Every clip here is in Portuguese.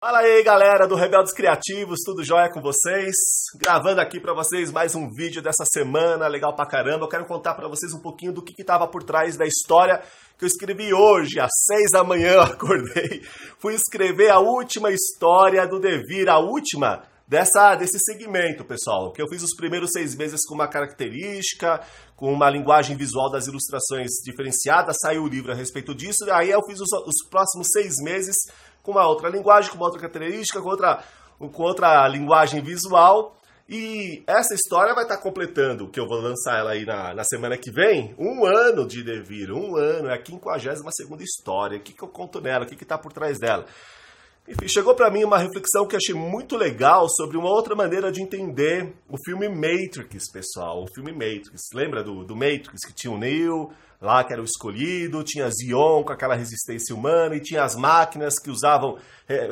Fala aí, galera do Rebeldes Criativos, tudo jóia com vocês? Gravando aqui para vocês mais um vídeo dessa semana, legal pra caramba. Eu quero contar para vocês um pouquinho do que, que tava por trás da história que eu escrevi hoje, às seis da manhã eu acordei. Fui escrever a última história do Devir, a última dessa, desse segmento, pessoal. Que eu fiz os primeiros seis meses com uma característica, com uma linguagem visual das ilustrações diferenciada, saiu o livro a respeito disso. Aí eu fiz os, os próximos seis meses com uma outra linguagem, com uma outra característica, com outra, com outra linguagem visual. E essa história vai estar completando, que eu vou lançar ela aí na, na semana que vem, um ano de Devir, um ano, é a 52 história. O que, que eu conto nela, o que está por trás dela. Enfim, chegou para mim uma reflexão que achei muito legal sobre uma outra maneira de entender o filme Matrix, pessoal. O filme Matrix. Lembra do, do Matrix que tinha o Neo, lá que era o escolhido, tinha Zion com aquela resistência humana e tinha as máquinas que usavam,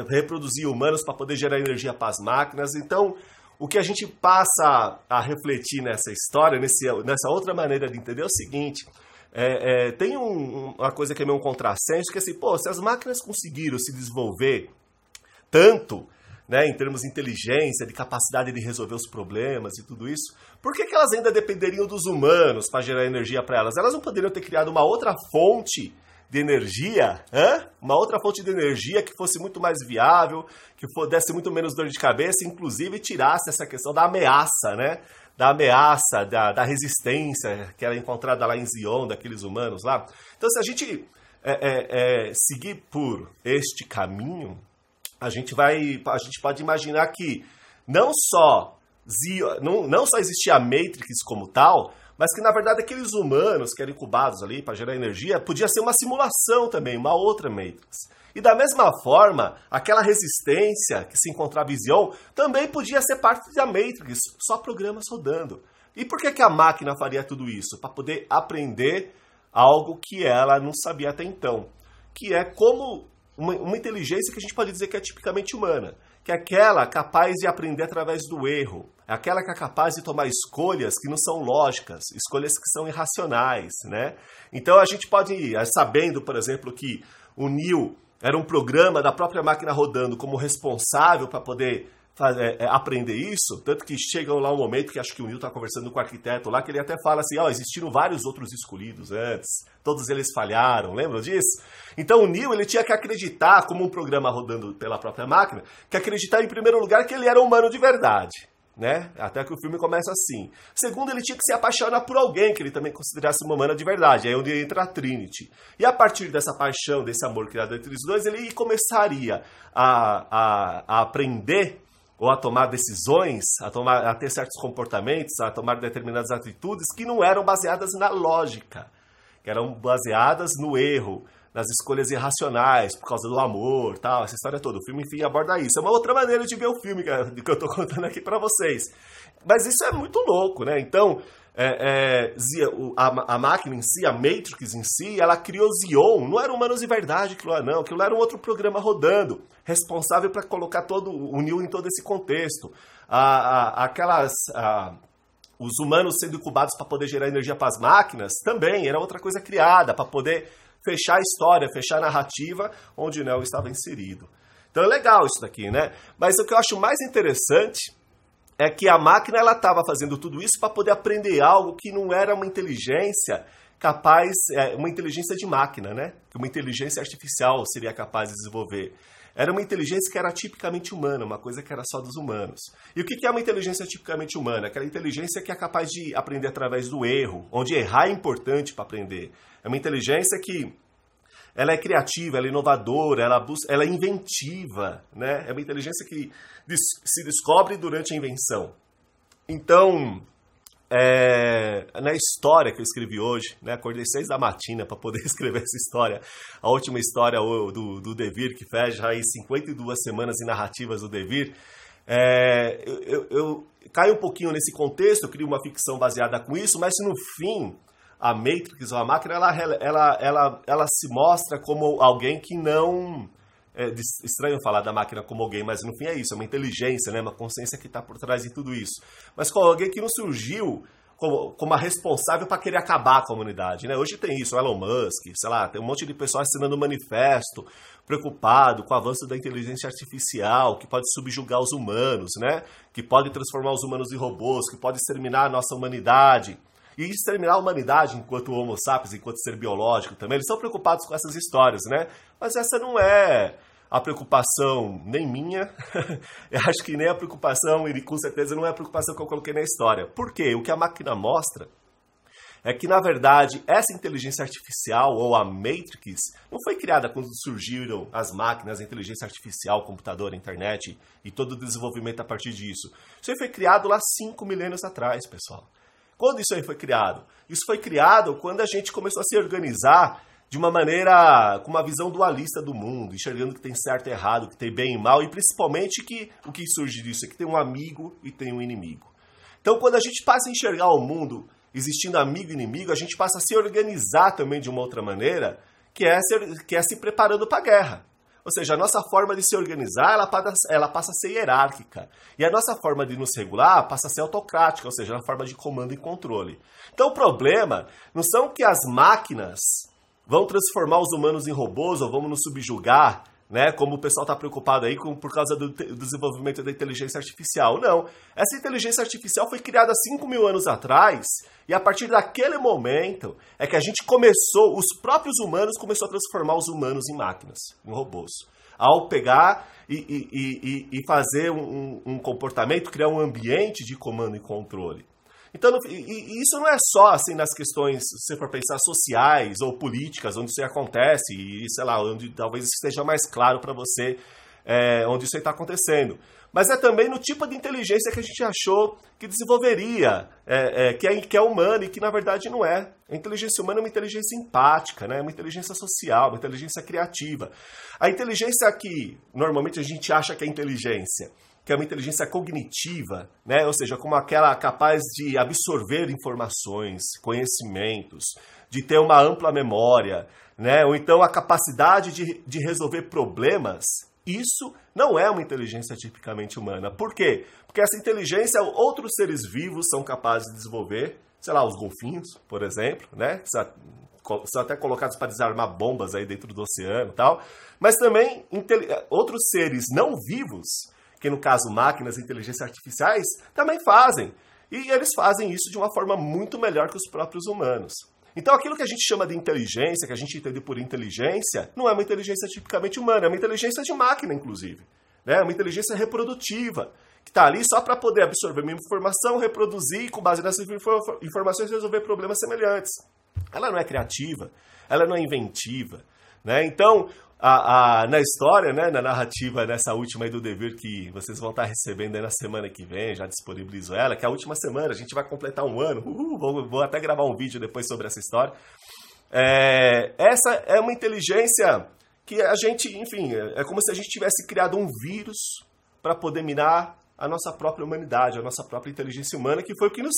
reproduzir humanos para poder gerar energia para as máquinas. Então, o que a gente passa a refletir nessa história, nesse, nessa outra maneira de entender é o seguinte. É, é, tem um, uma coisa que é meio um contrassenso, que é assim, pô, se as máquinas conseguiram se desenvolver tanto, né, em termos de inteligência, de capacidade de resolver os problemas e tudo isso, por que, que elas ainda dependeriam dos humanos para gerar energia para elas? Elas não poderiam ter criado uma outra fonte de energia, hã? uma outra fonte de energia que fosse muito mais viável, que desse muito menos dor de cabeça, inclusive tirasse essa questão da ameaça, né? Da ameaça, da, da resistência que era encontrada lá em Zion, daqueles humanos lá. Então, se a gente é, é, é, seguir por este caminho, a gente vai, a gente pode imaginar que não só não, não só existia a Matrix como tal, mas que na verdade aqueles humanos que eram incubados ali para gerar energia podia ser uma simulação também, uma outra Matrix. E da mesma forma, aquela resistência que se encontrava em Zion também podia ser parte da Matrix, só programas rodando. E por que, que a máquina faria tudo isso? Para poder aprender algo que ela não sabia até então, que é como uma, uma inteligência que a gente pode dizer que é tipicamente humana, que é aquela capaz de aprender através do erro, é aquela que é capaz de tomar escolhas que não são lógicas, escolhas que são irracionais, né? Então a gente pode ir sabendo, por exemplo, que o Neil era um programa da própria máquina rodando como responsável para poder é, é, aprender isso, tanto que chega lá um momento que acho que o Neil está conversando com o arquiteto lá, que ele até fala assim, ó, oh, existiram vários outros escolhidos antes, todos eles falharam, lembram disso? Então o Neil, ele tinha que acreditar, como um programa rodando pela própria máquina, que acreditar em primeiro lugar que ele era humano de verdade. Né? Até que o filme começa assim. Segundo, ele tinha que se apaixonar por alguém que ele também considerasse uma humana de verdade. Aí é onde entra a Trinity. E a partir dessa paixão, desse amor criado entre os dois, ele começaria a, a, a aprender ou a tomar decisões, a, tomar, a ter certos comportamentos, a tomar determinadas atitudes que não eram baseadas na lógica, que eram baseadas no erro, nas escolhas irracionais, por causa do amor, tal, essa história toda. O filme, enfim, aborda isso. É uma outra maneira de ver o filme que eu estou contando aqui para vocês. Mas isso é muito louco, né? Então, é, é, a, a, máquina em si, a Matrix em si, ela criou Zion. Não era humanos de verdade aquilo lá, não. Aquilo era um outro programa rodando, responsável para colocar todo o Neo em todo esse contexto. A, a, aquelas. os humanos sendo incubados para poder gerar energia para as máquinas também era outra coisa criada para poder fechar a história, fechar a narrativa onde o Neo estava inserido. Então é legal isso daqui, né? Mas o que eu acho mais interessante é que a máquina ela estava fazendo tudo isso para poder aprender algo que não era uma inteligência capaz, é, uma inteligência de máquina, né? Que uma inteligência artificial seria capaz de desenvolver. Era uma inteligência que era tipicamente humana, uma coisa que era só dos humanos. E o que é uma inteligência tipicamente humana? Aquela inteligência que é capaz de aprender através do erro, onde errar é importante para aprender. É uma inteligência que ela é criativa, ela é inovadora, ela, busca, ela é inventiva, né? É uma inteligência que se descobre durante a invenção. Então, é, na história que eu escrevi hoje, né, acordei seis da matina para poder escrever essa história, a última história do, do Devir, que fecha aí 52 semanas em narrativas do Devir, é, eu, eu, eu caio um pouquinho nesse contexto, eu crio uma ficção baseada com isso, mas no fim a Matrix, ou a máquina, ela, ela, ela, ela se mostra como alguém que não. É estranho falar da máquina como alguém, mas no fim é isso, é uma inteligência, né? uma consciência que está por trás de tudo isso. Mas com alguém que não surgiu como, como a responsável para querer acabar com a humanidade. Né? Hoje tem isso, o Elon Musk, sei lá, tem um monte de pessoal assinando um manifesto preocupado com o avanço da inteligência artificial, que pode subjugar os humanos, né? que pode transformar os humanos em robôs, que pode exterminar a nossa humanidade. E exterminar a humanidade enquanto homo sapiens, enquanto ser biológico também. Eles estão preocupados com essas histórias, né? Mas essa não é a preocupação nem minha, eu acho que nem a preocupação, e com certeza não é a preocupação que eu coloquei na história. Por quê? O que a máquina mostra é que, na verdade, essa inteligência artificial, ou a Matrix, não foi criada quando surgiram as máquinas, a inteligência artificial, o computador, a internet e todo o desenvolvimento a partir disso. Isso foi criado lá 5 milênios atrás, pessoal. Quando isso aí foi criado? Isso foi criado quando a gente começou a se organizar de uma maneira, com uma visão dualista do mundo, enxergando que tem certo e errado, que tem bem e mal, e principalmente que o que surge disso é que tem um amigo e tem um inimigo. Então, quando a gente passa a enxergar o mundo existindo amigo e inimigo, a gente passa a se organizar também de uma outra maneira, que é, que é se preparando para a guerra. Ou seja, a nossa forma de se organizar, ela passa, ela passa a ser hierárquica. E a nossa forma de nos regular passa a ser autocrática, ou seja, a forma de comando e controle. Então o problema não são que as máquinas vão transformar os humanos em robôs ou vamos nos subjugar, né? Como o pessoal está preocupado aí com, por causa do, do, desenvolvimento da inteligência artificial. Não. Essa inteligência artificial foi criada 5 mil anos atrás e a partir daquele momento é que a gente começou, os próprios humanos começou a transformar os humanos em máquinas, em robôs. Ao pegar e, e, e, e fazer um, um comportamento, criar um ambiente de comando e controle. Então, e, isso não é só assim nas questões, se você for pensar, sociais ou políticas, onde isso acontece, e sei lá, onde talvez esteja mais claro para você é, onde isso está acontecendo. Mas é também no tipo de inteligência que a gente achou que desenvolveria, é, é, que, é, que é humana e que na verdade não é. A inteligência humana é uma inteligência empática, né? uma inteligência social, uma inteligência criativa. A inteligência que normalmente a gente acha que é inteligência que é uma inteligência cognitiva, né? ou seja, como aquela capaz de absorver informações, conhecimentos, de ter uma ampla memória, né? ou então a capacidade de, de resolver problemas, isso não é uma inteligência tipicamente humana. Por quê? Porque essa inteligência outros seres vivos são capazes de desenvolver, sei lá, os golfinhos, por exemplo, né? são até colocados para desarmar bombas aí dentro do oceano e tal, mas também outros seres não vivos que no caso máquinas e inteligências artificiais, também fazem. E eles fazem isso de uma forma muito melhor que os próprios humanos. Então, aquilo que a gente chama de inteligência, que a gente entende por inteligência, não é uma inteligência tipicamente humana, é uma inteligência de máquina, inclusive. Né? É uma inteligência reprodutiva, que está ali só para poder absorver uma informação, reproduzir e, com base nessas informações, resolver problemas semelhantes. Ela não é criativa, ela não é inventiva. Né? Então, a, a, na história, né, na narrativa nessa última aí do Devir que vocês vão estar recebendo aí na semana que vem, já disponibilizo ela, que é a última semana, a gente vai completar um ano, uhul, vou, vou, até gravar um vídeo depois sobre essa história. É, essa é uma inteligência que a gente, enfim, é como se a gente tivesse criado um vírus para poder minar a nossa própria humanidade, a nossa própria inteligência humana, que foi o que nos,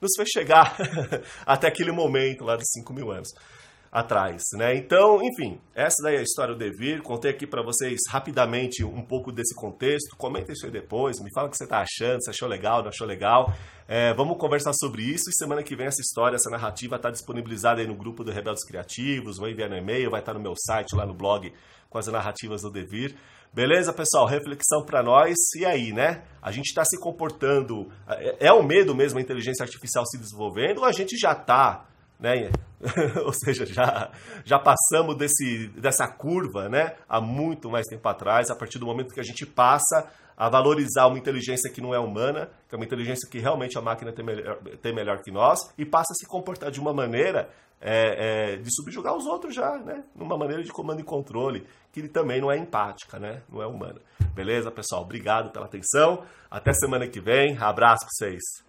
nos fez chegar até aquele momento lá dos 5 mil anos atrás, né? Então, enfim, essa daí é a história do Devir. Contei aqui para vocês rapidamente um pouco desse contexto. Comentem isso aí depois, me fala o que você tá achando, se achou legal, não achou legal. É, vamos conversar sobre isso e semana que vem essa história, essa narrativa está disponibilizada aí no grupo do Rebeldes Criativos, vai enviar no e-mail, vai estar tá no meu site, lá no blog, com as narrativas do Devir. Beleza, pessoal? Reflexão para nós. E aí, né? A gente está se comportando. É, é o medo mesmo a inteligência artificial se desenvolvendo ou a gente já está né? Ou seja, já, já passamos desse, dessa curva né? há muito mais tempo atrás, a partir do momento que a gente passa a valorizar uma inteligência que não é humana, que é uma inteligência que realmente a máquina tem melhor, tem melhor que nós, e passa a se comportar de uma maneira é, é, de subjugar os outros já, né? numa maneira de comando e controle, que ele também não é empática, né? não é humana. Beleza, pessoal? Obrigado pela atenção. Até semana que vem. Abraço para vocês.